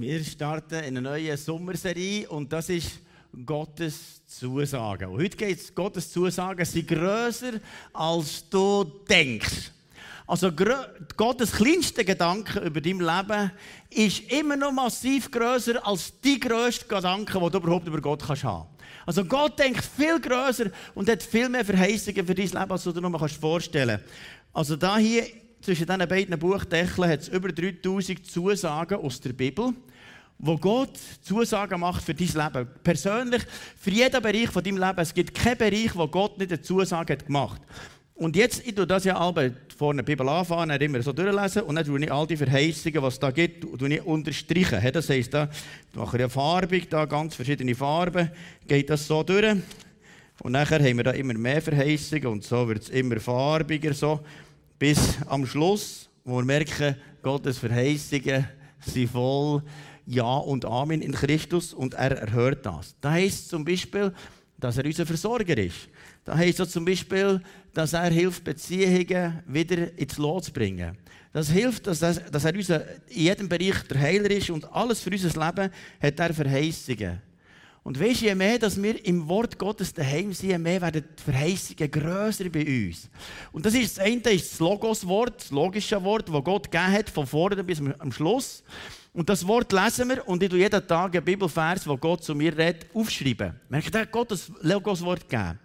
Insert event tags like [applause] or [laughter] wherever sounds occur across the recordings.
Wir starten in eine neue Sommerserie und das ist Gottes Zusagen. Und heute geht es, Gottes Zusagen sind grösser, als du denkst. Also Gottes kleinster Gedanke über dein Leben ist immer noch massiv grösser als die grösste Gedanke, die du überhaupt über Gott kannst haben. Also Gott denkt viel grösser und hat viel mehr Verheißungen für dein Leben, als du dir noch vorstellen kannst. Also da hier zwischen diesen beiden Buchdeckeln hat es über 3000 Zusagen aus der Bibel, wo Gott Zusagen macht für dein Leben. Persönlich, für jeden Bereich von deinem Leben. Es gibt keinen Bereich, wo Gott nicht eine Zusage hat gemacht Und jetzt, ich tue das ja alle vor der Bibel anfangen, dann immer so durchlesen und dann tue ich all die Verheißungen, was es da gibt, tue ich unterstreichen. Das heisst, da mache ich ja farbig, da ganz verschiedene Farben, geht das so durch. Und nachher haben wir da immer mehr Verheißungen und so wird es immer farbiger so bis am Schluss, wo wir merken, Gottes Verheißungen sind voll Ja und Amen in Christus und er erhört das. Da heißt zum Beispiel, dass er unser Versorger ist. Da heißt es zum Beispiel, dass er hilft, Beziehungen wieder ins Lot zu bringen. Das hilft, dass er, dass er unser, in jedem Bereich der Heiler ist und alles für unser Leben hat er Verheißungen. Und weißt, je mehr dass wir im Wort Gottes daheim sind, je mehr werden die Verheißungen grösser bei uns. Und das ist das eine ist das Logos-Wort, das logische Wort, das Gott gegeben hat, von vorne bis am Schluss. Und das Wort lesen wir und ich tue jeden Tag einen Bibelvers, wo Gott zu mir redet, aufschreiben. Merkt ihr, Gott das Logos-Wort gegeben.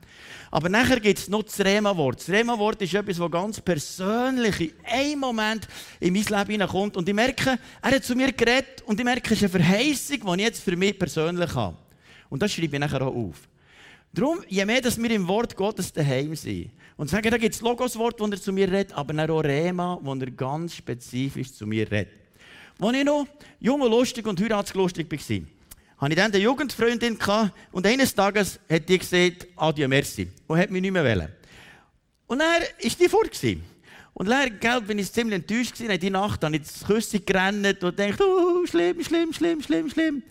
Aber nachher gibt es noch das Rema-Wort. Das Rema-Wort ist etwas, das ganz persönlich in einem Moment in mein Leben hineinkommt. Und ich merke, er hat zu mir geredet und ich merke, es ist eine Verheißung, die ich jetzt für mich persönlich habe. Und das schreibe ich nachher auch auf. Darum, je mehr dass wir im Wort Gottes daheim sind und sagen, da gibt es Logos-Wort, wo er zu mir redet, aber auch Rema, wo er ganz spezifisch zu mir redet. Als ich noch jung und lustig und heiratslustig war, hatte ich dann eine Jugendfreundin und eines Tages hat die gesagt, adieu, merci, und hat mich nicht mehr wollen. Und dann war die fort. Und leider bin ich ziemlich enttäuscht gewesen. Die Nacht habe ich das Küssen gerannt und dachte, oh, schlimm, schlimm, schlimm, schlimm, schlimm.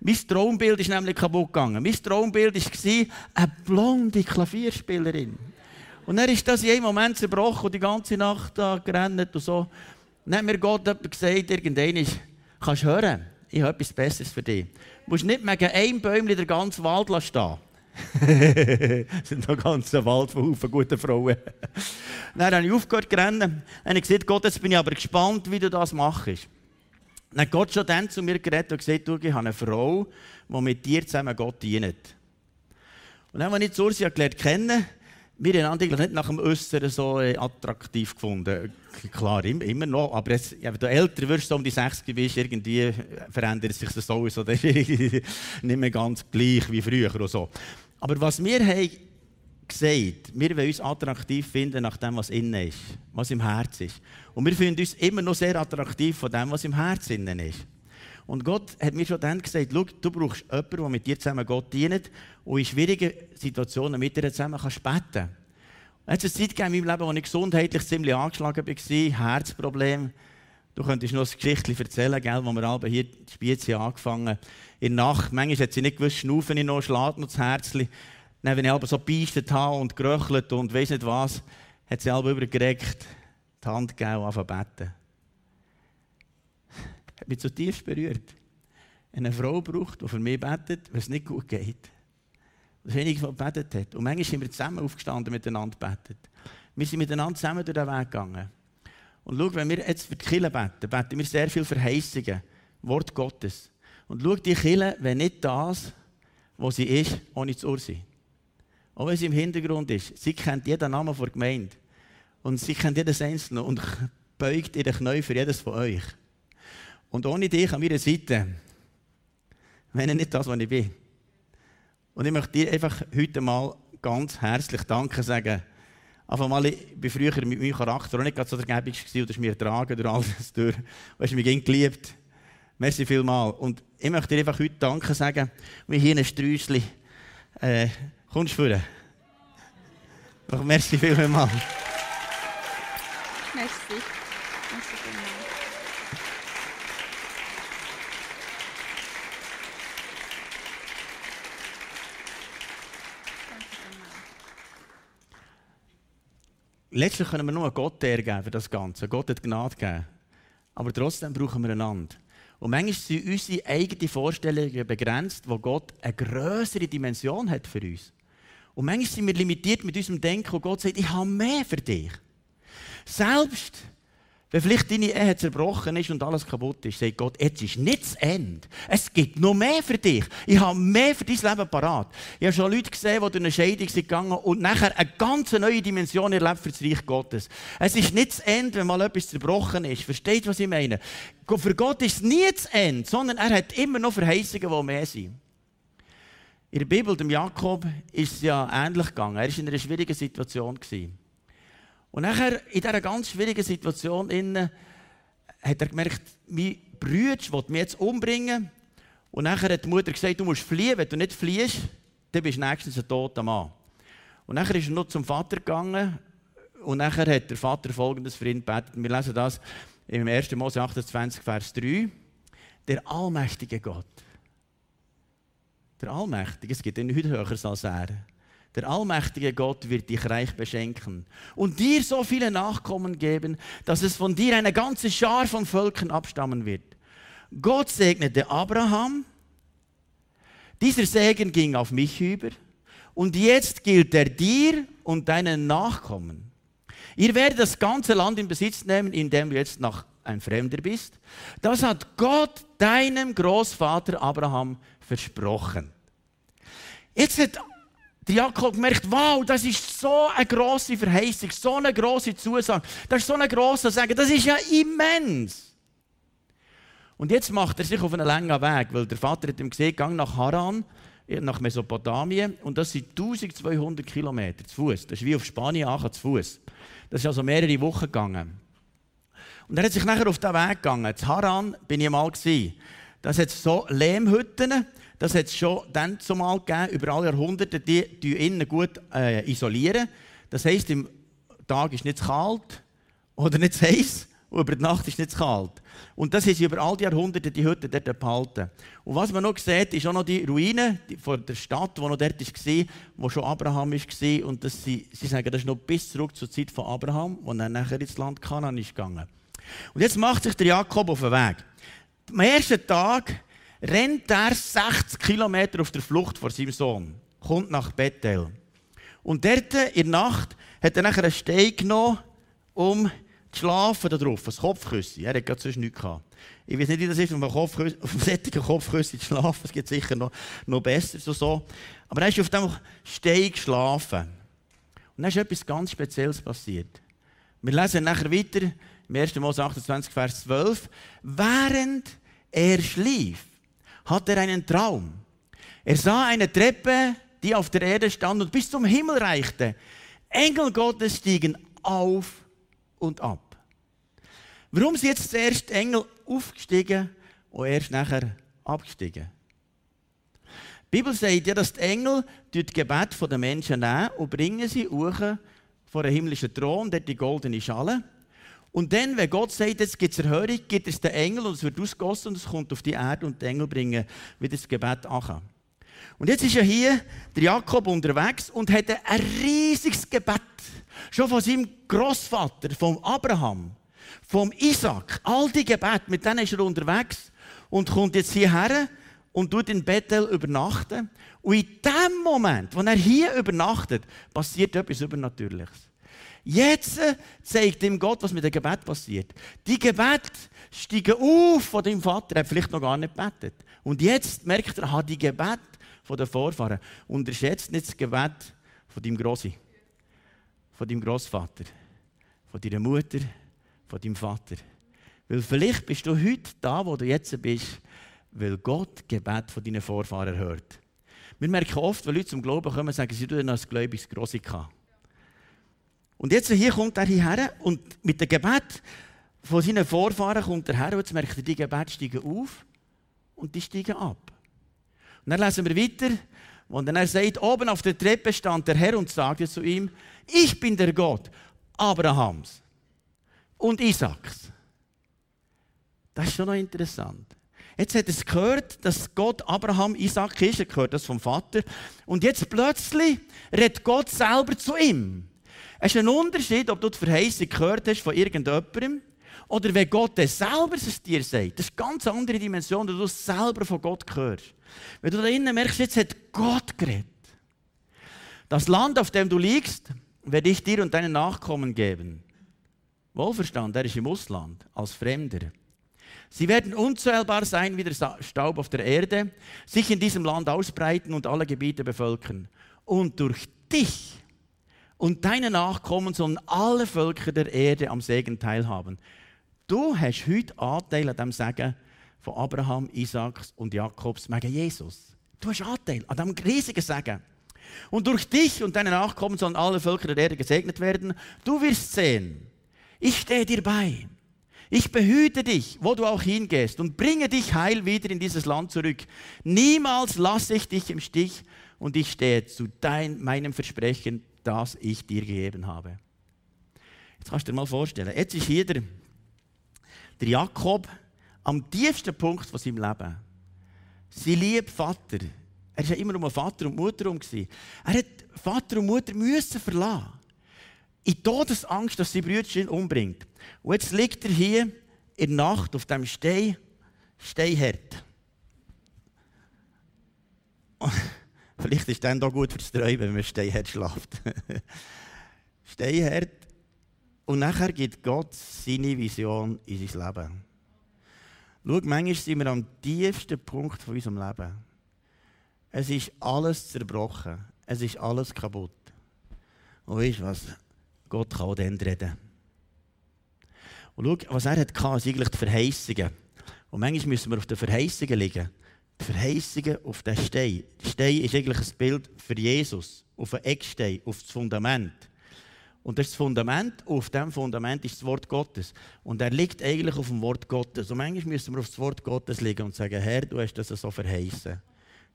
Mein Traumbild ist nämlich kaputt gegangen. Mein Traumbild war eine blonde Klavierspielerin. Und dann ist das in einem Moment zerbrochen und die ganze Nacht da gerannt und so. Dann hat mir Gott gesagt, irgendwann kannst du hören, ich habe etwas Besseres für dich. Du musst nicht wegen einem Bäumchen den ganzen Wald stehen. Es [laughs] sind noch ganze Wald von Haufen guten Frauen. [laughs] dann habe ich aufgehört zu rennen. Dann habe gesagt, Gott, jetzt bin ich aber gespannt, wie du das machst. Dann hat Gott schon dann zu mir geredet und gesagt, du, ich habe eine Frau, die mit dir zusammen Gott dient. Und dann, als ich Ursi gelernt kennen, wir haben eigentlich nicht nach dem Äußeren so äh, attraktiv gefunden. Klar, immer noch, aber jetzt, wenn du älter wirst, so um die 60 bist, irgendwie verändert sich das sowieso. [laughs] Das ist nicht mehr ganz gleich wie früher oder so. Aber was wir haben gesagt, wir wollen uns attraktiv finden nach dem, was innen ist, was im Herz ist. Und wir finden uns immer noch sehr attraktiv von dem, was im Herz innen ist. Und Gott hat mir schon dann gesagt, Schau, du brauchst jemanden, der mit dir zusammen Gott dient und in schwierigen Situationen mit dir zusammen kannst beten Es hat eine Zeit gegeben in meinem Leben, wo ich gesundheitlich ziemlich angeschlagen war, Herzproblem. Du könntest noch ein Geschichtchen erzählen, gell, wo wir alle hier die Spezi angefangen In der Nacht, manchmal hat sie nicht gewusst, schnaufen ich noch, schlägt noch das Herzchen. Dann, wenn ich aber so gebeistet habe und geröchelt und weiß nicht was, hat sie alle übergereckt, die Hand gegeben und angefangen beten. Hat mich zutiefst berührt. Eine Frau braucht, die für mich betet, wenn es nicht gut geht. Das wenige, was betet hat. Und manchmal sind wir zusammen aufgestanden, miteinander betet. Wir sind miteinander zusammen durch den Weg gegangen. Und schau, wenn wir jetzt für die Kirche beten, beten wir sehr viel Verheißungen, Wort Gottes. Und schau, die Kirche, wenn nicht das, was sie ist, ohne zu sein. Auch wenn sie im Hintergrund ist. Sie kennt jeden Namen der Gemeinde. Und sie kennt jedes Einzelne und beugt ihre Knie für jedes von euch. Und ohne dich an meiner Seite wäre nicht das, was ich bin. Und ich möchte dir einfach heute mal ganz herzlich Danke sagen. Einfach mal, ich war früher mit meinem Charakter auch nicht so der Gebung und das ist mir ertragen durch alles durch. Du hast mich geliebt. Merci vielmal. Und ich möchte dir einfach heute Danke sagen, wie hier ein Sträußchen äh, Kommst du vor? Doch, merci vielmals. Merci. Merci Letztlich können wir nur Gott geben für das Ganze. Gott hat Gnade gegeben. Aber trotzdem brauchen wir einander. Und manchmal sind unsere eigenen Vorstellungen begrenzt, wo Gott eine größere Dimension hat für uns. Und manchmal sind wir limitiert mit unserem Denken, wo Gott sagt, ich habe mehr für dich. Selbst wenn vielleicht deine Ehe zerbrochen ist und alles kaputt ist, sagt Gott, jetzt ist nicht das Ende. Es gibt noch mehr für dich. Ich habe mehr für dein Leben parat. Ich habe schon Leute gesehen, die durch eine Scheidung sind gegangen und nachher eine ganz neue Dimension erlebt für das Reich Gottes. Es ist nicht das Ende, wenn mal etwas zerbrochen ist. Versteht, was ich meine? Für Gott ist es nie das Ende, sondern er hat immer noch Verheißungen, die mehr sind. In der Bibel, dem Jakob, ist es ja ähnlich gegangen. Er war in einer schwierigen Situation. Und nachher, in dieser ganz schwierigen Situation, hat er gemerkt, mein Bruder will mich jetzt umbringen. Und nachher hat die Mutter gesagt, du musst fliehen. Wenn du nicht fliehst, dann bist du nächstens ein toter Mann. Und nachher ist er noch zum Vater gegangen. Und nachher hat der Vater folgendes für ihn gebetet. Wir lesen das im 1. Mose 28, Vers 3. Der allmächtige Gott. Der Allmächtige, es gibt ihn heute höher als er. Der allmächtige Gott wird dich reich beschenken und dir so viele Nachkommen geben, dass es von dir eine ganze Schar von Völkern abstammen wird. Gott segnete Abraham. Dieser Segen ging auf mich über. Und jetzt gilt er dir und deinen Nachkommen. Ihr werdet das ganze Land in Besitz nehmen, in dem du jetzt noch ein Fremder bist. Das hat Gott deinem Großvater Abraham versprochen. Jetzt hat der Jakob merkt, wow, das ist so eine große Verheißung, so eine große Zusage, das ist so ein grosser Sagen, das ist ja immens. Und jetzt macht er sich auf einen langen Weg, weil der Vater hat ihm gesehen, gang nach Haran, nach Mesopotamien, und das sind 1200 Kilometer zu Fuß. Das ist wie auf Spanien auch zu Fuß. Das ist also mehrere Wochen gegangen. Und er hat sich nachher auf den Weg gegangen. Zu Haran bin ich mal gewesen. Das hat so Lehmhütten das hat es schon dann zumal gegeben, über alle Jahrhunderte, die, die innen gut äh, isolieren. Das heisst, im Tag ist nicht zu kalt oder nicht zu heiß und über die Nacht ist nicht zu kalt. Und das sie über all die Jahrhunderte die Hütte dort behalten. Und was man noch sieht, ist auch noch die Ruine von der Stadt, die noch dort war, wo schon Abraham war. Und das, sie, sie sagen, das ist noch bis zurück zur Zeit von Abraham, wo er nachher ins Land Kanaan ist gegangen. Und jetzt macht sich der Jakob auf den Weg. Am ersten Tag rennt er 60 Kilometer auf der Flucht vor seinem Sohn, kommt nach Bethel. Und dort in der Nacht hat er nachher einen Stein genommen, um zu schlafen darauf, ein Kopfküsse. Er hat gerade sonst nichts gehabt. Ich weiß nicht, wie das ist, um auf einem [laughs] solchen Kopfküsse zu schlafen. Es gibt sicher noch, noch besser so, so. Aber er ist auf dem Stein geschlafen. Und dann ist etwas ganz Spezielles passiert. Wir lesen nachher weiter, im 1. Mose 28, Vers 12. Während er schlief, hatte er einen Traum. Er sah eine Treppe, die auf der Erde stand und bis zum Himmel reichte. Engel Gottes stiegen auf und ab. Warum sind jetzt zuerst Engel aufgestiegen und erst nachher abgestiegen? Die Bibel sagt ja, dass die Engel die Gebet der Menschen nehmen und bringen sie hoch vor den himmlischen Thron, dort die goldene Schale. Und dann, wenn Gott sagt, jetzt gibt es Erhörung, gibt es den Engel und es wird ausgossen und es kommt auf die Erde und die Engel bringen wieder das Gebet an. Und jetzt ist ja hier der Jakob unterwegs und hat ein riesiges Gebet. Schon von seinem Großvater, vom Abraham, vom Isaac. All die Gebete, mit denen ist er unterwegs und kommt jetzt hierher und tut in Bethel übernachten. Und in dem Moment, wo er hier übernachtet, passiert etwas Übernatürliches. Jetzt äh, zeigt ihm Gott, was mit dem Gebet passiert. Die Gebet steigen auf von deinem Vater, er hat vielleicht noch gar nicht gebetet. Und jetzt merkt er, hat die Gebet von den Vorfahren. Unterschätzt nicht das Gebet von deinem Grossi, von deinem Großvater, von deiner Mutter, von deinem Vater. Weil vielleicht bist du heute da, wo du jetzt bist, weil Gott Gebet von deinen Vorfahren hört. Wir merken oft, wenn Leute zum Glauben kommen, sagen sie, du hast ein gläubiges Grossi gehabt. Und jetzt hier kommt er hierher und mit dem Gebet von seinen Vorfahren kommt er her und jetzt merkt er, die Gebete steigen auf und die steigen ab. Und dann lesen wir weiter, und dann er sagt, oben auf der Treppe stand der Herr und sagte zu ihm, ich bin der Gott Abrahams und Isaaks. Das ist schon noch interessant. Jetzt hat es gehört, dass Gott Abraham Isaac ist, er gehört das vom Vater. Und jetzt plötzlich redet Gott selber zu ihm. Es ist ein Unterschied, ob du die Verheißung gehört hast von irgendjemandem Oder wenn Gott es selber es dir sagt, das ist eine ganz andere Dimension, dass du es selber von Gott hörst. Wenn du da innen merkst, jetzt hat Gott geredet. Das Land, auf dem du liegst, werde ich dir und deinen Nachkommen geben. Wohlverstanden, er ist im Ausland, als Fremder. Sie werden unzählbar sein wie der Staub auf der Erde, sich in diesem Land ausbreiten und alle Gebiete bevölkern. Und durch dich und deine Nachkommen sollen alle Völker der Erde am Segen teilhaben. Du hast heute Anteil an dem Segen von Abraham, Isaaks und Jakobs wegen Jesus. Du hast Anteil an diesem riesigen Segen. Und durch dich und deine Nachkommen sollen alle Völker der Erde gesegnet werden. Du wirst sehen, ich stehe dir bei. Ich behüte dich, wo du auch hingehst und bringe dich heil wieder in dieses Land zurück. Niemals lasse ich dich im Stich und ich stehe zu dein, meinem Versprechen, das ich dir gegeben habe. Jetzt kannst du dir mal vorstellen, jetzt ist hier der, der Jakob am tiefsten Punkt von seinem Leben. Sein lieber Vater, er war ja immer um Vater und Mutter herum. Er hat Vater und Mutter müssen verlassen. In Todesangst, dass sie Brüder umbringt. Und jetzt liegt er hier in der Nacht auf dem Stein, Steinherd. Vielleicht ist dann doch gut fürs Träumen, wenn man Steinherd schlaft. [laughs] Steinherd. Und nachher gibt Gott seine Vision in sein Leben. Schau, manchmal sind wir am tiefsten Punkt von unserem Leben. Es ist alles zerbrochen. Es ist alles kaputt. Und weißt du was? Gott kann auch dann reden. Und schau, was er hat, ist eigentlich die Verheißungen. Und manchmal müssen wir auf den Verheißungen liegen. Die Verheißungen auf den Stein. Der Stein ist eigentlich ein Bild für Jesus. Auf einen Eckstein, auf das Fundament. Und das ist das Fundament, auf dem Fundament ist das Wort Gottes. Und er liegt eigentlich auf dem Wort Gottes. Und manchmal müssen wir auf das Wort Gottes liegen und sagen, Herr, du hast das so verheißen.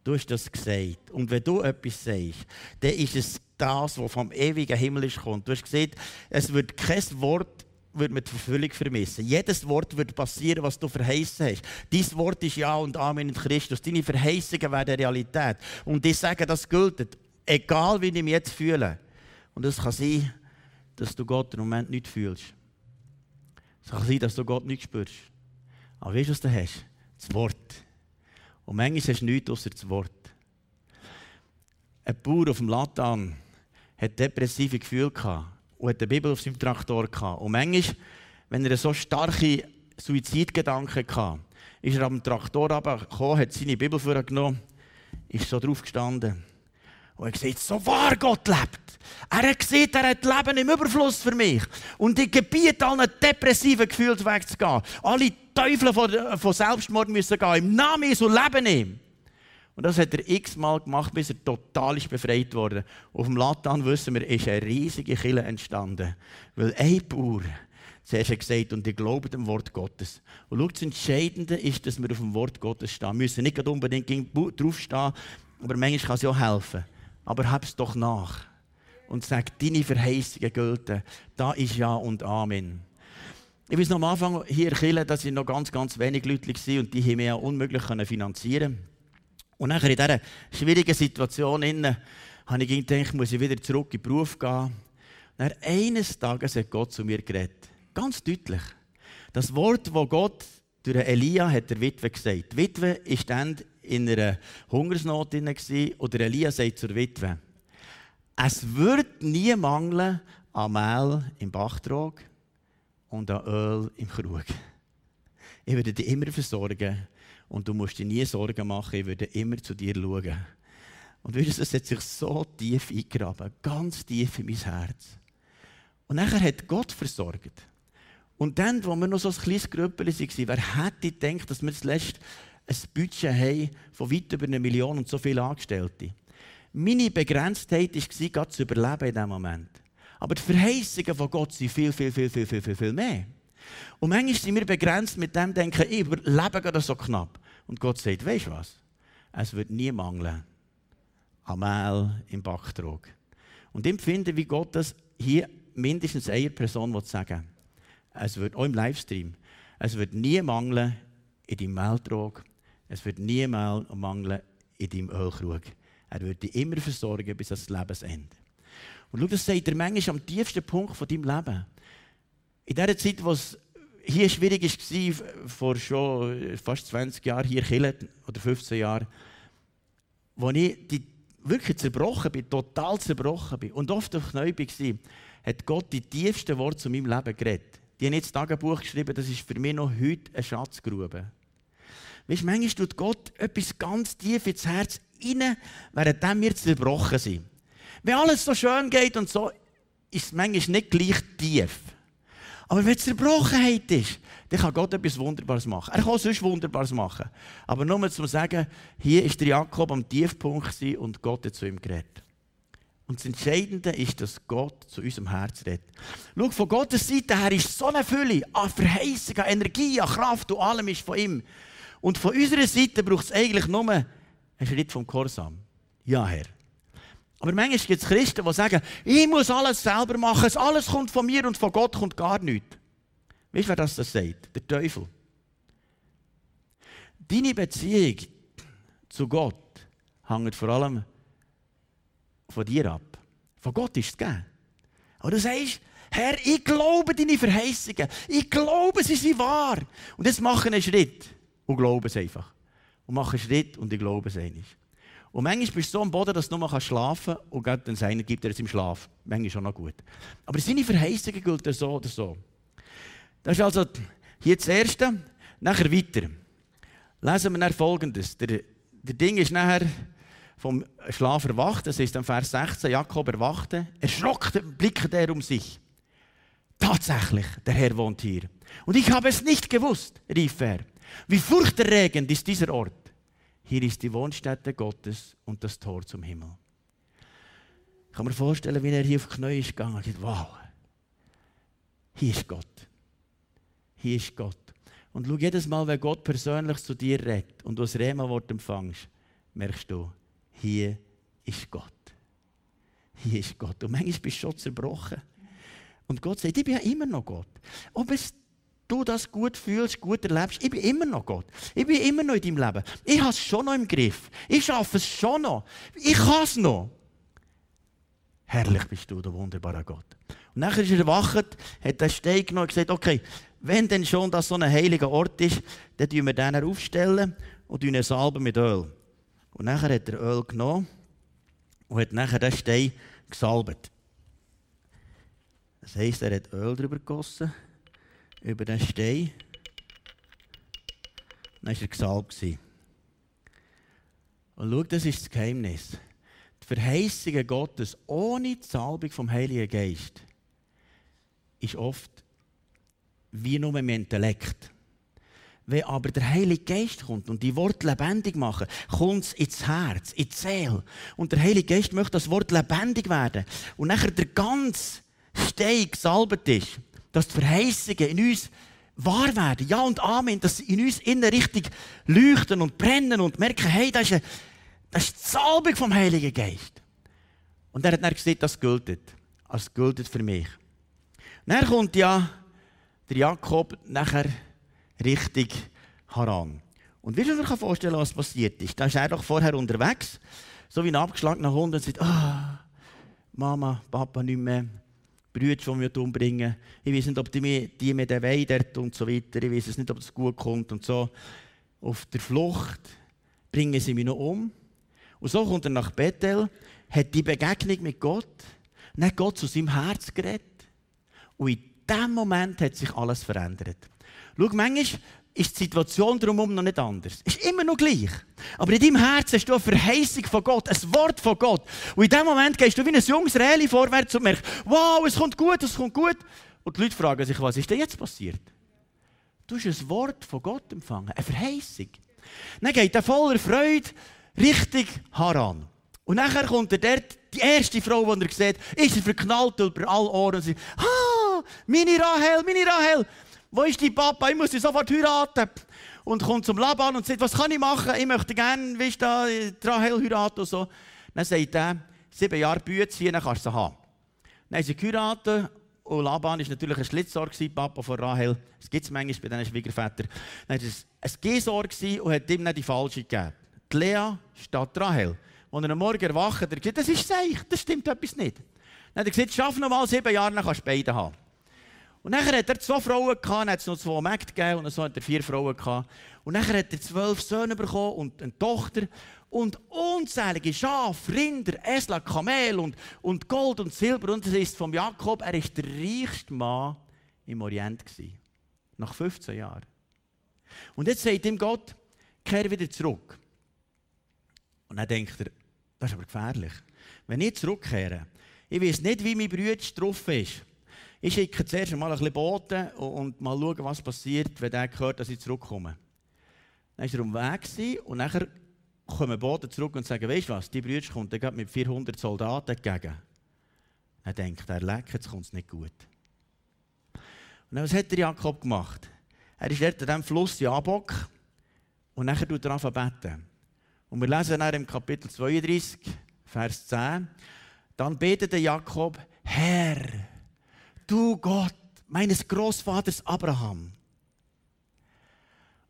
Du hast das gesagt. Und wenn du etwas sagst, dann ist es das, was vom ewigen Himmel kommt. Du hast gesagt, es wird kein Wort wird mit Verfüllung vermissen. Jedes Wort wird passieren, was du verheißen hast. Dein Wort ist Ja und Amen in Christus. Deine Verheißungen werden Realität. Und ich sage, das gilt, egal wie ich mich jetzt fühle. Und es kann sein, dass du Gott im Moment nicht fühlst. Es kann sein, dass du Gott nicht spürst. Aber weißt du, was du hast? Das Wort. Und manchmal hast du nichts außer das Wort. Ein Bauer auf dem Latan hat depressive Gefühle gehabt und hat die Bibel auf seinem Traktor gehabt. Und manchmal, wenn er so starke Suizidgedanken hatte, ist er am Traktor gekommen, hat seine Bibel vorgenommen, ist so drauf gestanden. Und er gesagt, so wahr Gott lebt. Er hat gesehen, er hat Leben im Überfluss für mich. Und ich gebiete allen depressiven Gefühlen wegzugehen. Alle Teufel von, von Selbstmord müssen gehen. Im Namen Jesu leben ihm. Und das hat er x-mal gemacht, bis er total ist befreit wurde. Auf dem Latan wissen wir, ist eine riesige Kille entstanden. Weil ein Bauer zuerst hat gesagt, und ich glaube dem Wort Gottes. Und schau, das Entscheidende ist, dass wir auf dem Wort Gottes stehen. Wir müssen nicht unbedingt draufstehen, aber manchmal kann es auch helfen. Aber hab es doch nach. Und sag, deine Verheißungen gelten. Da ist Ja und Amen. Ich weiß noch am Anfang hier in Chile, dass ich noch ganz, ganz wenig Leute waren und die haben ja unmöglich finanzieren Und nachher in dieser schwierigen Situation innen, habe ich gedacht, muss ich wieder zurück in den Beruf gehen. Und eines Tages hat Gott zu mir geredet. Ganz deutlich. Das Wort, das Gott durch Elia hat der Witwe gesagt. Die Witwe ist dann in einer Hungersnot oder Elia sagt zur Witwe, es wird nie mangeln an Mehl im Bachtrog und an Öl im Krug. Ich werde dich immer versorgen und du musst dir nie Sorgen machen, ich werde immer zu dir schauen. Und weißt du, das hat sich so tief eingraben, ganz tief in mein Herz. Und nachher hat Gott versorgt. Und dann, wo wir noch so ein kleines Grüppel waren, wer hätte gedacht, dass wir zuletzt ein Budget haben von weit über einer Million und so viele Angestellte? Meine Begrenztheit war, Gott zu überleben in diesem Moment. Aber die Verheißungen von Gott sind viel, viel, viel, viel, viel, viel, viel mehr. Und manchmal sind wir begrenzt mit dem Denken, ich überlebe gerade so knapp. Und Gott sagt, weißt du was? Es wird nie mangeln am Mehl im Backtrog. Und ich empfinde, wie Gott das hier mindestens einer Person sagen. Es wird auch im Livestream. Es wird nie mangeln in deinem Mehltrog. Es wird nie mangeln in deinem Ölkrug. Er wird dich immer versorgen bis ans Lebensende. Und schau, das sagt er manchmal am tiefsten Punkt von deinem Leben. In der Zeit, wo es hier schwierig war, vor schon fast 20 Jahren hier in oder 15 Jahren, wo ich die wirklich zerbrochen bin, total zerbrochen bin und oft auf Knäuel war, hat Gott die tiefsten Worte zu meinem Leben geredet. Die haben jetzt Tagebuch geschrieben, das ist für mich noch heute eine Schatzgrube. Weißt du, manchmal tut Gott etwas ganz tief ins Herz rein, während wir zerbrochen sind. Wenn alles so schön geht und so, ist es manchmal nicht gleich tief. Aber wenn Zerbrochenheit ist, dann kann Gott etwas Wunderbares machen. Er kann sonst Wunderbares machen. Aber nur zu sagen, hier ist der Jakob am Tiefpunkt und Gott hat zu ihm geredet. Und das Entscheidende ist, dass Gott zu unserem Herz redet. Schau, von Gottes Seite her ist so eine Fülle an Verheißung, an Energie, an Kraft und allem ist von ihm. Und von unserer Seite braucht es eigentlich nur einen Schritt vom Korsam. Ja, Herr. Aber manchmal gibt es Christen, die sagen, ich muss alles selber machen, alles kommt von mir und von Gott kommt gar nichts. Weißt du, wer das, das sagt? Der Teufel. Deine Beziehung zu Gott hängt vor allem von dir ab. Von Gott ist es gegeben. Aber du sagst, Herr, ich glaube deine Verheißungen. Ich glaube, sie sind wahr. Und jetzt mache einen Schritt und glaube es einfach. Und mache einen Schritt und ich glaube es eigentlich. Und manchmal bist du so am Boden, dass du nur schlafen kannst und Gott dann seiner gibt er es im Schlaf. Manchmal auch noch gut. Aber seine Verheißungen gelten so oder so. Das ist also hier das Erste. Nachher weiter. Lesen wir dann Folgendes. Der, der Ding ist nachher vom Schlaf erwacht. Das ist dann Vers 16. Jakob erwachte. Erschrocken blickte er um sich. Tatsächlich, der Herr wohnt hier. Und ich habe es nicht gewusst, rief er. Wie furchterregend ist dieser Ort. Hier ist die Wohnstätte Gottes und das Tor zum Himmel. Ich kann mir vorstellen, wie er hier auf die Knie ist gegangen und gesagt, wow, hier ist Gott. Hier ist Gott. Und schau jedes Mal, wenn Gott persönlich zu dir redet und du das Rema-Wort empfängst, merkst du, hier ist Gott. Hier ist Gott. Und manchmal bist du schon zerbrochen. Und Gott sagt, ich bin ja immer noch Gott. Ob es du das gut fühlst, gut erlebst, ich bin immer noch Gott. Ich bin immer noch in deinem Leben. Ich habe es schon noch im Griff. Ich schaffe es schon noch. Ich kann es noch. Herrlich bist du, der wunderbare Gott. Und nachher ist er erwacht, hat den Stein genommen und gesagt, okay, wenn denn schon das so ein heiliger Ort ist, dann tun wir den aufstellen und ihn salben mit Öl. Und nachher hat er Öl genommen und hat nachher den Stein gesalbt. Das heisst, er hat Öl drüber gegossen über den Stein. Dann war er gesalbt. Und schau, das ist das Geheimnis. Die Verheißungen Gottes ohne die Salbung vom Heiligen Geist ist oft wie nur im Intellekt. Wenn aber der Heilige Geist kommt und die Worte lebendig machen, kommt es ins Herz, in die Seele. Und der Heilige Geist möchte das Wort lebendig werden. Und nachher der ganze Stein gesalbt ist dass die Verheißungen in uns wahr werden. Ja und Amen, dass sie in uns innen richtig leuchten und brennen und merken, hey, das ist, eine, das ist die Salbung vom Heiligen Geist. Und er hat dann gesagt, das gilt. Das gilt für mich. Und dann kommt ja der Jakob nachher richtig Haran. Und wie du dir vorstellen was passiert ist, da ist er doch vorher unterwegs, so wie ein abgeschlagener Hund und sagt, ah, Mama, Papa nicht mehr. Brüder, die wir umbringen. Ich weiß nicht, ob die mir, die mir den weidert und so weiter. Ich weiß nicht, ob das gut kommt und so. Auf der Flucht bringen sie mich noch um. Und so kommt er nach Bethel, hat die Begegnung mit Gott. Dann hat Gott zu seinem Herz geredet. Und in diesem Moment hat sich alles verändert. Schau, manchmal ist die Situation drumherum noch nicht anders. Ist immer noch gleich. Aber in deinem Herzen hast du eine Verheißung von Gott, ein Wort von Gott. Und in dem Moment gehst du wie ein junges Reli vorwärts und merkst, wow, es kommt gut, es kommt gut. Und die Leute fragen sich, was ist denn jetzt passiert? Du hast ein Wort von Gott empfangen, eine Verheißung. Dann geht er voller Freude Richtung Haran. Und nachher kommt er dort, die erste Frau, die er sieht, ist er verknallt über alle Ohren und sagt, ah, meine Rahel, meine Rahel. Wo ist dein Papa? Ich muss dich sofort heiraten. Und kommt zum Laban und sagt, was kann ich machen? Ich möchte gerne, wie da, Rahel heiraten und so. Dann sagt er, sieben Jahre Bütze hier, dann kannst du sie haben. Dann haben sie geheiratet und Laban war natürlich ein Schlitzohr, Papa von Rahel. Das gibt es manchmal bei diesen Schwiegervätern. Dann war es ein Gesohr und hat ihm nicht die falsche gegeben. Die Lea statt Rahel. Und er am Morgen erwacht, er gesagt, das ist seich, das stimmt etwas nicht. Dann hat er gesagt, schaff noch mal sieben Jahre, dann kannst du beide haben. Und nachher hat er zwei Frauen gehabt, dann hat es noch zwei Mägde gegeben und so hat er vier Frauen gehabt. Und nachher hat er zwölf Söhne bekommen und eine Tochter und unzählige Schafe, Rinder, Esel, Kamel und, und Gold und Silber. Und das ist vom Jakob, er ist der reichste Mann im Orient gewesen. Nach 15 Jahren. Und jetzt sagt ihm Gott, kehr wieder zurück. Und dann denkt er, das ist aber gefährlich. Wenn ich zurückkehre, ich weiß nicht, wie mein Bruder drauf ist. Ich schicke zuerst einmal ein bisschen Boten und mal schauen, was passiert, wenn er hört, dass ich zurückkomme. Dann war er Weg und nachher kommen Boten zurück und sagen, weißt du was, die Brüder kommt dann mit 400 Soldaten entgegen. Er denkt, er leckt, jetzt kommt es nicht gut. Und dann, was hat der Jakob gemacht? Er ist dort an diesem Fluss Jabok und nachher tut er an beten. Und wir lesen dann im Kapitel 32, Vers 10, dann betete Jakob, Herr, du Gott meines Großvaters Abraham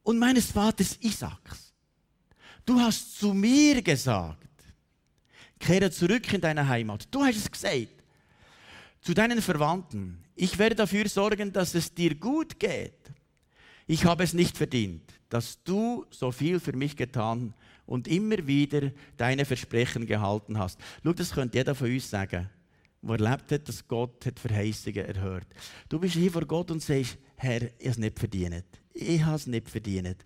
und meines Vaters Isaaks, du hast zu mir gesagt, kehre zurück in deine Heimat. Du hast es gesagt. Zu deinen Verwandten, ich werde dafür sorgen, dass es dir gut geht. Ich habe es nicht verdient, dass du so viel für mich getan und immer wieder deine Versprechen gehalten hast. Schau, das könnte jeder von uns sagen, der erlebt hat, dass Gott hat Verheißungen erhört. Du bist hier vor Gott und sagst, Herr, ich habe es nicht verdient. Ich habe es nicht verdient.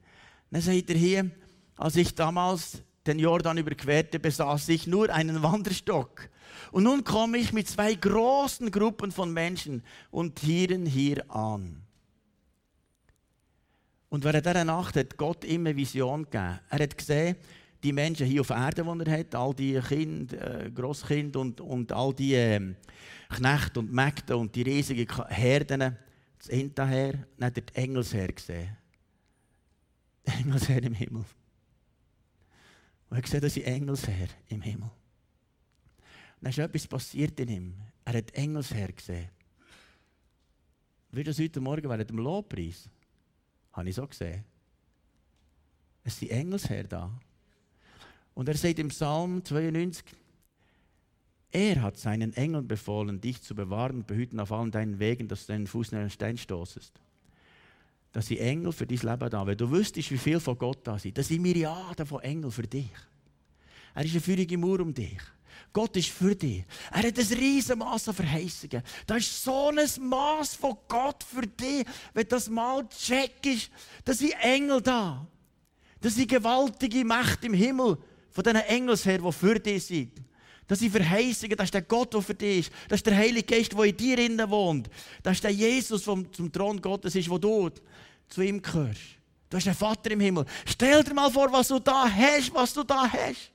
Dann sagt er hier, als ich damals den Jordan überquerte, besaß ich nur einen Wanderstock. Und nun komme ich mit zwei großen Gruppen von Menschen und Tieren hier an. Und während dieser Nacht hat Gott immer Vision gegeben. Er hat gesehen, die Menschen hier auf Erden, die er hat, all die Kinder, äh, und, und all die äh, Knechte und Mägde und die riesigen Herden, das hinterher, dann hat er die Engelsherr gesehen. Die [laughs] Engelsherr im Himmel. Und er gesehen, dass sie Engelsherr im Himmel. Und dann ist etwas passiert in ihm. Er hat Engelsherr gesehen. Wie das heute Morgen während dem Lobpreis. Habe ich so gesehen. Es sind Engelsherr da. Und er sagt im Psalm 92, er hat seinen Engeln befohlen, dich zu bewahren und behüten auf allen deinen Wegen, dass du deinen Fuß in einen Stein stoßest. Das sind Engel für dein Leben da. Wenn du wüsstest, wie viel von Gott da sind, das sind Milliarden von Engeln für dich. Er ist eine feurige Mauer um dich. Gott ist für dich. Er hat ein riesen Maß an Verheißungen. Da ist so ein Maß von Gott für dich. Wenn das mal checkst, da sind Engel da. Das sind gewaltige Mächte im Himmel von diesen Engelsherren, die für dich sind. Das sind Verheißungen, das ist der Gott, der für dich ist. Das ist der Heilige Geist, der in dir wohnt. Das ist der Jesus, der zum Thron Gottes ist, wo du zu ihm gehörst. Du hast einen Vater im Himmel. Stell dir mal vor, was du da hast, was du da hast.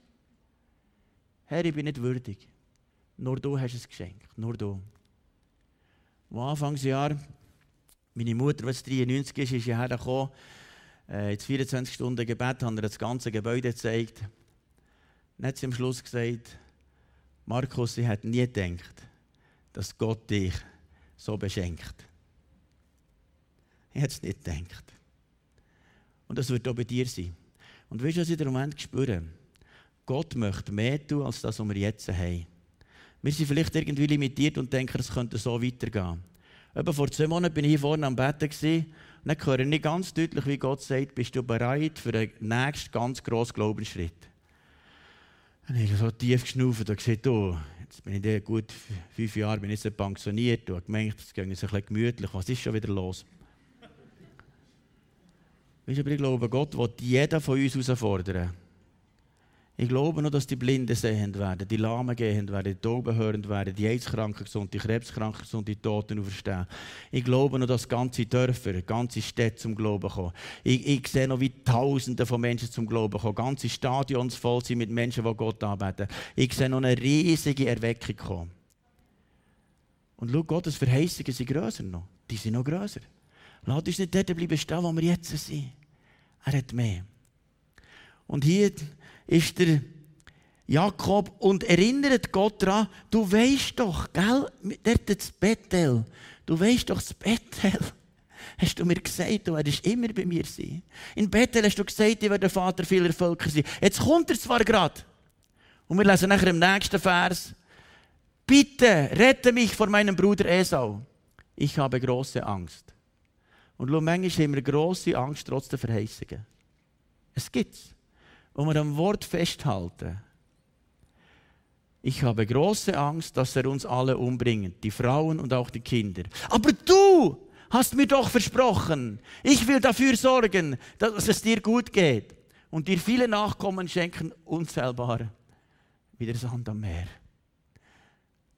Herr, ich bin nicht würdig. Nur du hast es geschenkt. Nur du. Am Anfangsjahr, meine Mutter, die 93 ist, ist hierher gekommen. Äh, jetzt 24 Stunden Gebet haben ihr das ganze Gebäude gezeigt. Dann hat sie am Schluss gesagt, Markus, sie hat nie gedacht, dass Gott dich so beschenkt. Ich hätte es nicht gedacht. Und das wird auch bei dir sein. Und weißt du, was ich im Moment spüre? Gott möchte mehr tun, als das, was wir jetzt haben. Wir sind vielleicht irgendwie limitiert und denken, es könnte so weitergehen. Etwa vor zwei Monaten bin ich hier vorne am Betten und dann höre ich ganz deutlich, wie Gott sagt, bist du bereit für den nächsten ganz grossen Glaubensschritt? Ich habe so tief geschnauft und gesagt, oh, jetzt bin ich da gut fünf Jahre bin ich jetzt pensioniert und habe gemerkt, es geht ein bisschen gemütlich. Was ist schon wieder los? Weißt du, aber ich glaube, Gott will jeden von uns herausfordern. Ich glaube noch, dass die Blinden sehend werden, die Lahmen gehend werden, die Tauben hörend werden, die AIDS-Kranken gesund, die Krebskranken gesund, die Toten auferstehen. Ich glaube noch, dass ganze Dörfer, ganze Städte zum Glauben kommen. Ich, ich sehe noch, wie Tausende von Menschen zum Glauben kommen. Ganze Stadions voll sind mit Menschen, die Gott anbeten. Ich sehe noch eine riesige Erweckung kommen. Und schau, Gottes Verheißungen sind grösser noch. Die sind noch grösser. Lass uns nicht dort bleiben stehen, wo wir jetzt sind. Er hat mehr. Und hier ist der Jakob und erinnert Gott daran, du weißt doch, gell, dort das Bethel, du weißt doch, das Bethel, [laughs] hast du mir gesagt, du werdest immer bei mir sein. In Bethel hast du gesagt, ich werde der Vater vieler Völker sein. Jetzt kommt er zwar gerade, und wir lesen nachher im nächsten Vers, bitte rette mich vor meinem Bruder Esau. Ich habe große Angst. Und schau, manchmal haben wir große Angst trotz der Verheißungen. Es gibt's. Wo wir am Wort festhalten. Ich habe große Angst, dass er uns alle umbringt, die Frauen und auch die Kinder. Aber du hast mir doch versprochen, ich will dafür sorgen, dass es dir gut geht und dir viele Nachkommen schenken, unzählbar wie der Sand am Meer.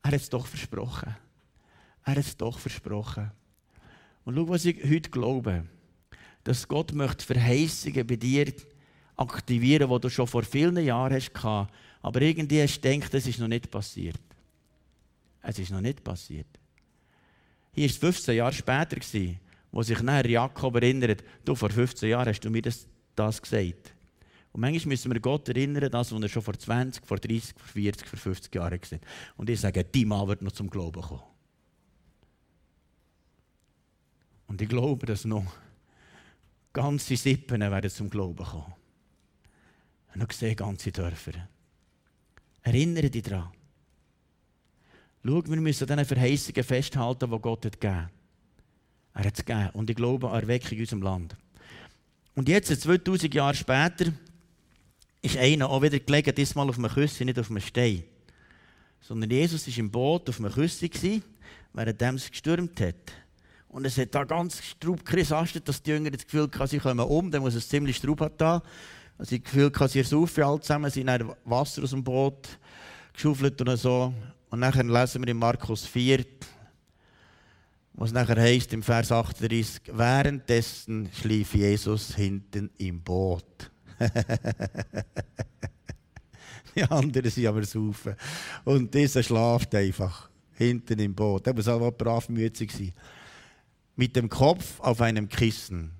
Er hat es doch versprochen. Er hat es doch versprochen. Und schau, was ich heute glaube. Dass Gott möchte Verheißungen bei dir aktivieren, die du schon vor vielen Jahren hast aber irgendwie hast du gedacht, es ist noch nicht passiert. Es ist noch nicht passiert. Hier war es 15 Jahre später, wo sich nachher Jakob erinnert, du, vor 15 Jahren hast du mir das, das gesagt. Und manchmal müssen wir Gott erinnern, das, was er schon vor 20, vor 30, vor 40, vor 50 Jahren hat. Und ich sage, die Mann wird noch zum Glauben kommen. Und ich glaube, dass noch ganze Sippen werden zum Glauben kommen. Und noch sehe ganze Dörfer. Erinnere dich daran. Schau, wir müssen an diesen Verheißungen festhalten, die Gott hat gegeben. Er hat es gegeben. Und ich glaube an Erweckung in unserem Land. Und jetzt, 2000 Jahre später, ist einer auch wieder gelegen, diesmal auf einem Küsse, nicht auf einem Stein. Sondern Jesus war im Boot auf einem Küsse, während es gestürmt hat. Und es hat da ganz Straub gesastet, dass die Jünger das Gefühl hatten, sie kommen um, dann muss es ziemlich Straub haben. Also ich Gefühl sie ersaufen alle zusammen, sie haben Wasser aus dem Boot geschaufelt und so. Und nachher lesen wir in Markus 4, was nachher heißt im Vers 38, währenddessen schlief Jesus hinten im Boot. [laughs] Die anderen sind aber saufen. Und dieser schlaft einfach hinten im Boot. Er muss auch brav müde sein. Mit dem Kopf auf einem Kissen.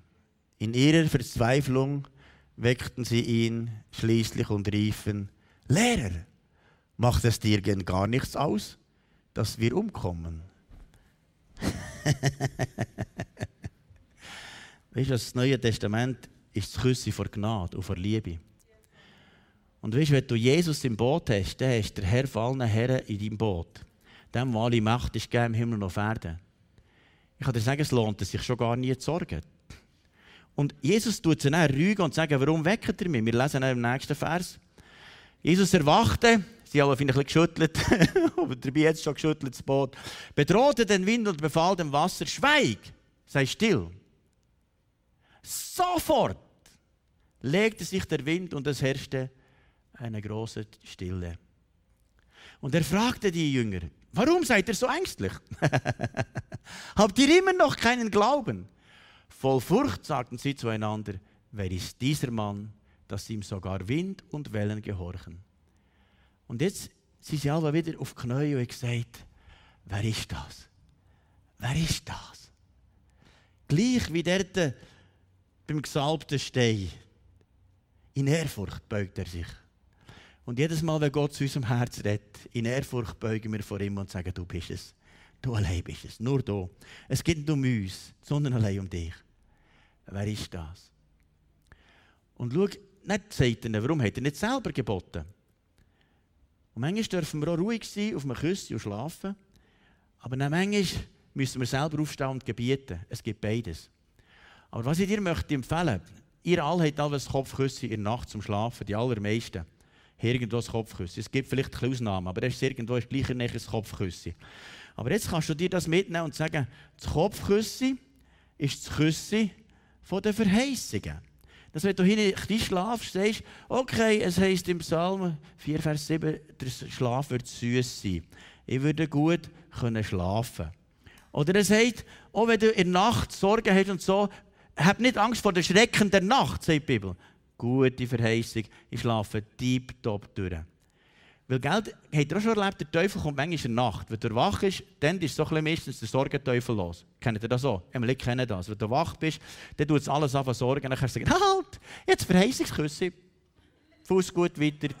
In ihrer Verzweiflung weckten sie ihn schließlich und riefen: Lehrer, macht es dir denn gar nichts aus, dass wir umkommen? [laughs] weißt du, das Neue Testament ist das Küssen vor Gnade und vor Liebe. Und weißt, wenn du Jesus im Boot hast, dann hast du der Herr von allen Herren in deinem Boot. Dem, der alle Macht ist, im Himmel und auf Erden. Ich kann dir sagen, es lohnt sich schon gar nie zu sorgen. Und Jesus tut sie dann rügen und sagt, warum weckt ihr mich? Wir lesen im nächsten Vers. Jesus erwachte, sie haben ein bisschen geschüttelt, [laughs] aber dabei jetzt schon geschüttelt, das Boot, bedrohte den Wind und befahl dem Wasser, schweig, sei still. Sofort legte sich der Wind und es herrschte eine große Stille. Und er fragte die Jünger, warum seid ihr so ängstlich? [laughs] Habt ihr immer noch keinen Glauben? Voll Furcht sagten sie zueinander, wer ist dieser Mann, dass ihm sogar Wind und Wellen gehorchen? Und jetzt sind sie alle wieder auf Knie und gesagt, wer ist das? Wer ist das? Gleich wie der beim gesalbten Stein. In Ehrfurcht beugt er sich. Und jedes Mal, wenn Gott zu unserem Herz redet, in Ehrfurcht beugen wir vor ihm und sagen, du bist es. Du allein bist es. Nur du. Es geht nicht um uns, sondern allein um dich. Wer ist das? Und schau, nicht Satan, warum hat er nicht selber geboten? Und manchmal dürfen wir auch ruhig sein, auf einem Küssen und schlafen. Aber dann manchmal müssen wir selber aufstehen und gebieten. Es gibt beides. Aber was ich dir möchte empfehlen, ihr alle habt alle ein Kopfküsse in der Nacht zum Schlafen, die allermeisten. Irgendwo ein Kopfküsse. Es gibt vielleicht ein Ausnahmen, aber es ist irgendwo ist gleich ein Kopfküsse. Aber jetzt kannst du dir das mitnehmen und sagen, das Kopfküsse ist das Küsse von den Verheißungen. Dass wenn du hier schlafst, sagst, okay, es heisst im Psalm 4, Vers 7, der Schlaf wird süß sein. Ich würde gut können schlafen. Oder er sagt, auch wenn du in der Nacht Sorgen hast und so, hab nicht Angst vor den Schrecken der Nacht, sagt die Bibel. Gute Verheißung, ich schlafe tiptop durch. Weil, Geld, habt ihr auch schon erlebt, der Teufel kommt manchmal in der Nacht. Wenn du wach bist, dann ist so ein meistens der Sorgenteufel los. Kennt ihr das so? Ich kenne das. Wenn du wach bist, dann tut es alles an Sorgen. Dann kannst du sagen, halt, jetzt Verheißungsküsse. Fuß gut weiter.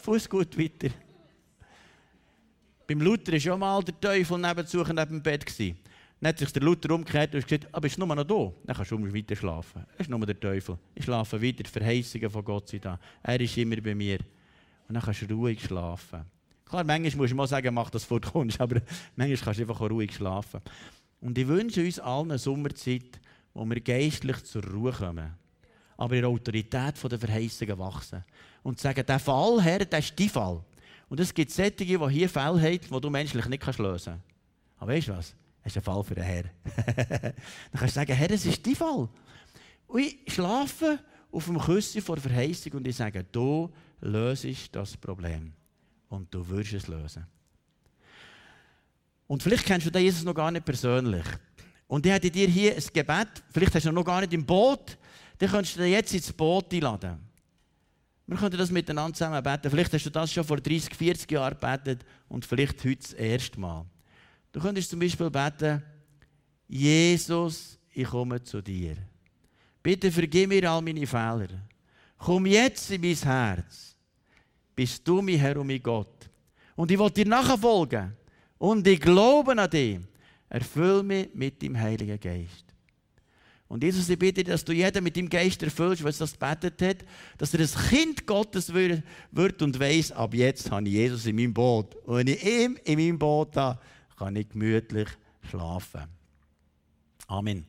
Fuß gut weiter. Beim Luther war schon mal der Teufel nebenzu neben dem Bett. Dann hat sich der Luther umgekehrt und gesagt, aber ist nur noch da? Dann kannst du weiter schlafen. Es ist nur der Teufel. Ich schlafe weiter, die Verheißungen von Gott sind da. Er ist immer bei mir. Und dann kannst du ruhig schlafen. Klar, manchmal musst du mal sagen, mach das vor kommst, aber manchmal kannst du einfach ruhig schlafen. Und ich wünsche uns allen eine Sommerzeit, wo wir geistlich zur Ruhe kommen. Aber in der Autorität der Verheißungen wachsen. Und sagen, der Fall, Herr, das ist dein Fall. Und es gibt solche, die hier Fälle haben, die du menschlich nicht lösen kannst. Aber weißt du was? Das ist ein Fall für den Herr. [laughs] Dann kannst du sagen, Herr, es ist dein Fall. Und ich schlafe auf dem Küsschen vor Verheißung und ich sage, du löst das Problem. Und du wirst es lösen. Und vielleicht kennst du den Jesus noch gar nicht persönlich. Und ich hätte dir hier ein Gebet, vielleicht hast du noch gar nicht im Boot, dann könntest du jetzt ins Boot einladen. Wir könnten das miteinander zusammen beten. Vielleicht hast du das schon vor 30, 40 Jahren gebetet und vielleicht heute das erste Mal. Du könntest zum Beispiel beten, Jesus, ich komme zu dir. Bitte vergib mir all meine Fehler. Komm jetzt in mein Herz. Bist du mein Herr und mein Gott. Und ich will dir nachfolgen. Und ich glaube an dich. Erfüll mich mit dem Heiligen Geist. Und Jesus, ich bitte, dass du jeden mit dem Geist erfüllst, was das gebetet hat, dass er ein Kind Gottes wird und weiß, ab jetzt habe ich Jesus in meinem Boot. Und wenn ich ihm in meinem Boot habe, kann ich gemütlich schlafen. Amen.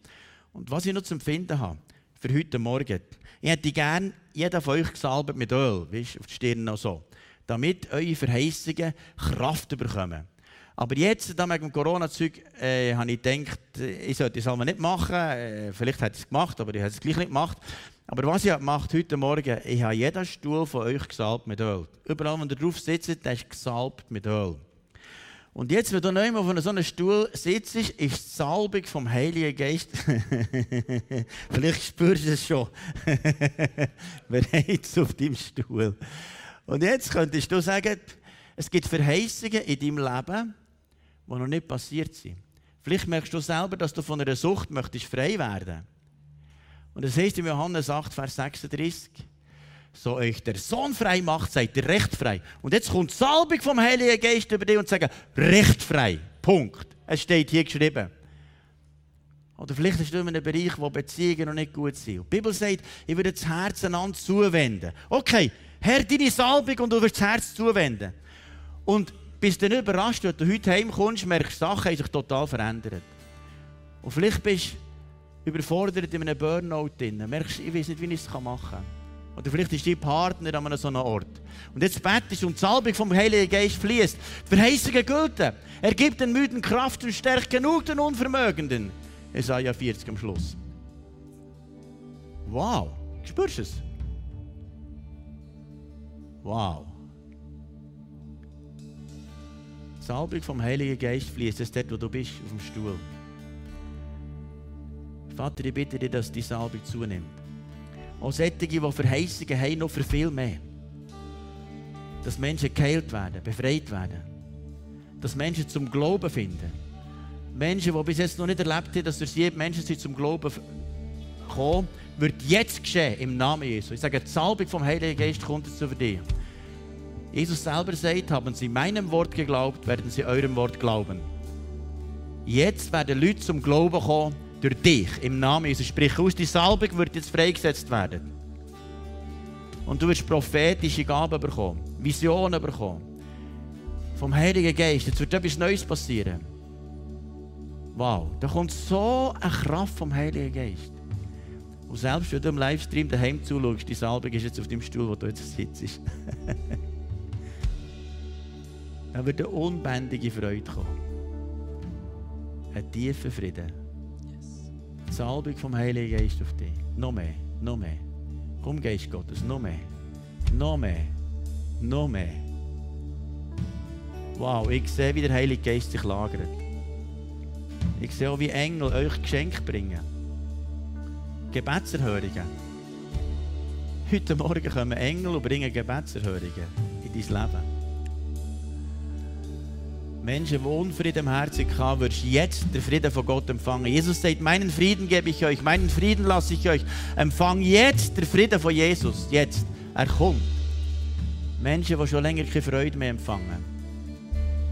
Und was ich noch zu empfinden habe, für heute Morgen, ich hätte gerne jeder von euch gesalbt mit Öl, weißt, auf die Stirn noch so, damit eure Verheißungen Kraft bekommen. Aber jetzt, da mit dem Corona-Zeug, äh, habe ich gedacht, ich sollte einmal nicht machen. Äh, vielleicht hätte ich es gemacht, aber ich habe es gleich nicht gemacht. Aber was ich gemacht heute Morgen, ich habe jeden Stuhl von euch gesalbt mit Öl. Überall, wo ihr drauf sitzt, der ist gesalbt mit Öl. Und jetzt, wenn du nicht mehr auf so einem Stuhl sitzt, ist die Salbung vom Heiligen Geist. [laughs] Vielleicht spürst du es schon. [laughs] Bereits auf deinem Stuhl. Und jetzt könntest du sagen, es gibt Verheißungen in deinem Leben, die noch nicht passiert sind. Vielleicht merkst du selber, dass du von einer Sucht möchtest frei werden. Und das heißt in Johannes 8, Vers 36, so euch der Sohn frei macht, seid ihr recht frei. Und jetzt kommt Salbung vom Heiligen Geist über dich und sagt, recht frei. Punkt. Es steht hier geschrieben. Oder vielleicht ist du in einem Bereich, wo Beziehungen noch nicht gut sind. Die Bibel sagt, ich würde das Herz einander zuwenden. Okay, Herr, deine Salbung und du wirst das Herz zuwenden. Und bist dann überrascht, wenn du heute heimkommst, merkst, Sachen haben sich total verändert. Und vielleicht bist du überfordert in einem Burnout drin. Merkst, ich weiß nicht, wie ich es machen kann. Oder vielleicht ist dein Partner an so einem Ort. Und jetzt betest und die Salbung vom Heiligen Geist fließt. Die Verheißungen gelten. Er gibt den Müden Kraft und stärkt genug den Unvermögenden. Jesaja 40 am Schluss. Wow, spürst du es? Wow. Die Salbung vom Heiligen Geist fließt jetzt dort, wo du bist, auf dem Stuhl. Vater, ich bitte dir, dass die Salbung zunimmt. Auch solche, die Verheißungen haben, noch für viel mehr. Dass Menschen geheilt werden, befreit werden. Dass Menschen zum Glauben finden. Menschen, die bis jetzt noch nicht erlebt haben, dass durch sie Menschen sind zum Glauben kommen, wird jetzt geschehen im Namen Jesu. Ich sage, die Salbung vom Heiligen Geist kommt jetzt über. Jesus selber sagt, haben sie meinem Wort geglaubt, werden sie eurem Wort glauben. Jetzt werden Leute zum Glauben kommen, durch dich, im Namen Jesus. Sprich aus, die Salbung wird jetzt freigesetzt werden. Und du wirst prophetische Gaben bekommen, Visionen bekommen. Vom Heiligen Geist. Jetzt wird etwas Neues passieren. Wow, da kommt so eine Kraft vom Heiligen Geist. Und selbst wenn du im Livestream daheim zuschaust, die Salbung ist jetzt auf dem Stuhl, wo du jetzt sitzt. [laughs] da wird eine unbändige Freude kommen. Ein tiefer Frieden. Salbung vom Heiligen Geist auf dich. Noch mehr, noch mehr. Komm, Geist Gottes, noch mehr. Noch mehr. Noch. Wow, ich sehe, wie der Heilige Geist sich lagert. Ich sehe auch, wie Engel euch Geschenke bringen. Gebetserhörungen. Heute Morgen kommen Engel und bringen Gebetserhörungen in dein Leben. Menschen, die Unfrieden im Herzen haben, wirst jetzt den Frieden von Gott empfangen. Jesus sagt, meinen Frieden gebe ich euch, meinen Frieden lasse ich euch. Empfang jetzt den Frieden von Jesus. Jetzt. Er kommt. Menschen, die schon länger keine Freude mehr empfangen.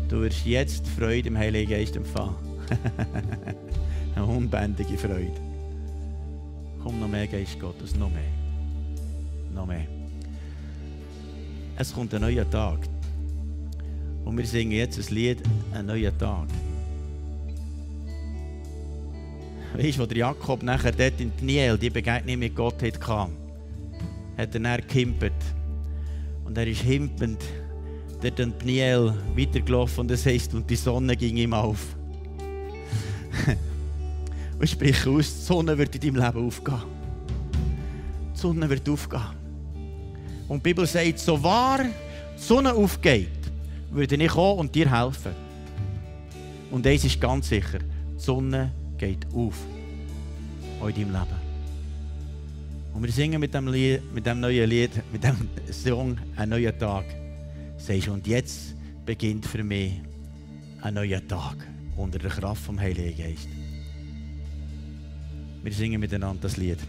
Du wirst jetzt Freude im Heiligen Geist empfangen. [laughs] Eine unbändige Freude. Komm noch mehr, Geist Gottes, noch mehr. Noch mehr. Es kommt ein neuer Tag. Und wir singen jetzt ein Lied, einen neuen Tag. Weißt du, der Jakob nachher dort in Pniel die Begegnung mit Gott hatte, hat er dann gehimpert. Und er ist himpend dort in Pniel weitergelaufen und das heisst, und die Sonne ging ihm auf. [laughs] und sprich aus, die Sonne wird in deinem Leben aufgehen. Die Sonne wird aufgehen. Und die Bibel sagt, so wahr die Sonne aufgeht, würde ich kommen und dir helfen. Und eins ist ganz sicher, die Sonne geht auf. In deinem Leben. Und wir singen mit dem, Lied, mit dem neuen Lied, mit dem Song «Ein neuer Tag». Sagst und jetzt beginnt für mich ein neuer Tag unter der Kraft vom Heiligen Geist. Wir singen miteinander das Lied.